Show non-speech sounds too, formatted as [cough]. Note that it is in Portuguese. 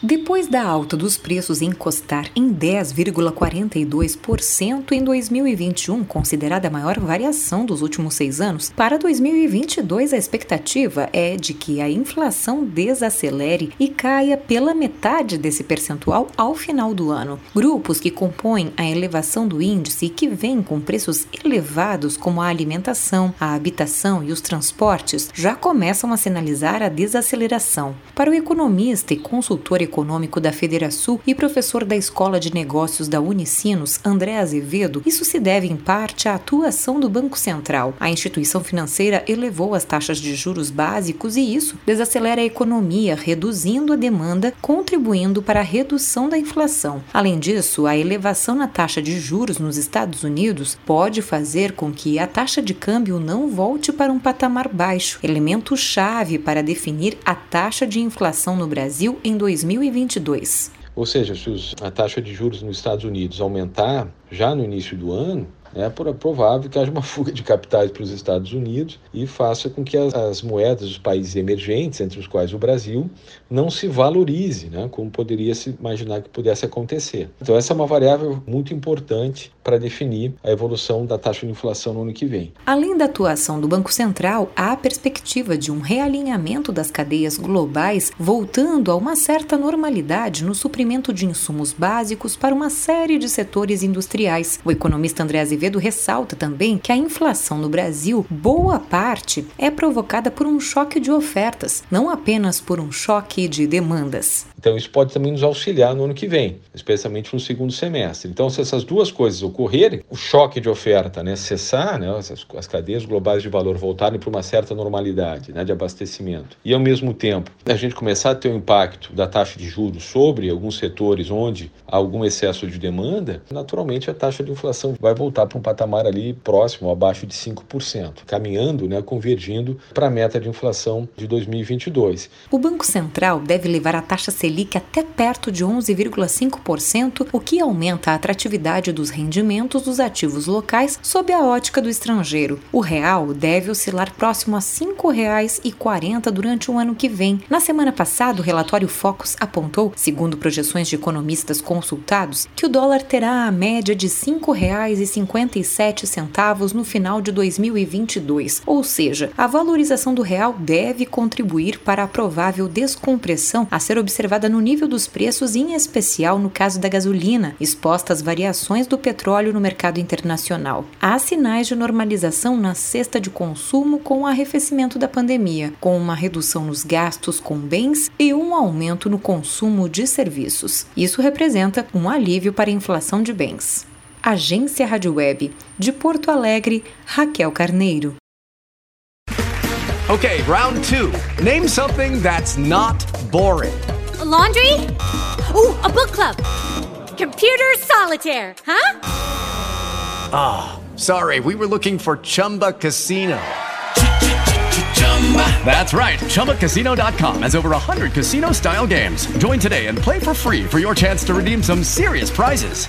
Depois da alta dos preços encostar em 10,42% em 2021, considerada a maior variação dos últimos seis anos, para 2022 a expectativa é de que a inflação desacelere e caia pela metade desse percentual ao final do ano. Grupos que compõem a elevação do índice e que vêm com preços elevados, como a alimentação, a habitação e os transportes, já começam a sinalizar a desaceleração. Para o economista e consultor econômico da Federação e professor da Escola de Negócios da Unicinos, André Azevedo, isso se deve em parte à atuação do Banco Central. A instituição financeira elevou as taxas de juros básicos e isso desacelera a economia, reduzindo a demanda, contribuindo para a redução da inflação. Além disso, a elevação na taxa de juros nos Estados Unidos pode fazer com que a taxa de câmbio não volte para um patamar baixo, elemento chave para definir a taxa de inflação no Brasil em 2020 2022. Ou seja, se a taxa de juros nos Estados Unidos aumentar já no início do ano, é provável que haja uma [laughs] fuga de capitais para os Estados Unidos e faça com que as, as, moedas dos países emergentes, entre os quais o Brasil, não se valorize, né, como poderia se imaginar que pudesse acontecer. Então essa é uma variável muito importante para definir a evolução da taxa de inflação no ano que vem. Além da atuação do Banco Central, há a perspectiva de um realinhamento das cadeias globais, voltando a uma certa normalidade no suprimento de insumos básicos para uma série de setores industriais. O economista André Azevedo Azevedo ressalta também que a inflação no Brasil, boa parte, é provocada por um choque de ofertas, não apenas por um choque de demandas. Então, isso pode também nos auxiliar no ano que vem, especialmente no segundo semestre. Então, se essas duas coisas ocorrerem, o choque de oferta né, cessar, né, as, as cadeias globais de valor voltarem para uma certa normalidade né, de abastecimento, e ao mesmo tempo a gente começar a ter o um impacto da taxa de juros sobre alguns setores onde há algum excesso de demanda, naturalmente a taxa de inflação vai voltar para um patamar ali próximo, abaixo de 5%, caminhando, né, convergindo para a meta de inflação de 2022. O Banco Central deve levar a taxa Selic até perto de 11,5%, o que aumenta a atratividade dos rendimentos dos ativos locais sob a ótica do estrangeiro. O real deve oscilar próximo a R$ 5,40 durante o ano que vem. Na semana passada, o relatório Focus apontou, segundo projeções de economistas consultados, que o dólar terá a média de R$ 5,57 no final de 2022, ou seja, a valorização do real deve contribuir para a provável descompressão a ser observada no nível dos preços, em especial no caso da gasolina, exposta às variações do petróleo no mercado internacional. Há sinais de normalização na cesta de consumo com o arrefecimento da pandemia, com uma redução nos gastos com bens e um aumento no consumo de serviços. Isso representa um alívio para a inflação de bens. Agência Rádio Web, de Porto Alegre, Raquel Carneiro. Okay, round two. Name something that's not boring. A laundry? Ooh, a book club. Computer solitaire, huh? Ah, oh, sorry, we were looking for Chumba Casino. That's right. ChumbaCasino.com has over 100 casino style games. Join today and play for free for your chance to redeem some serious prizes.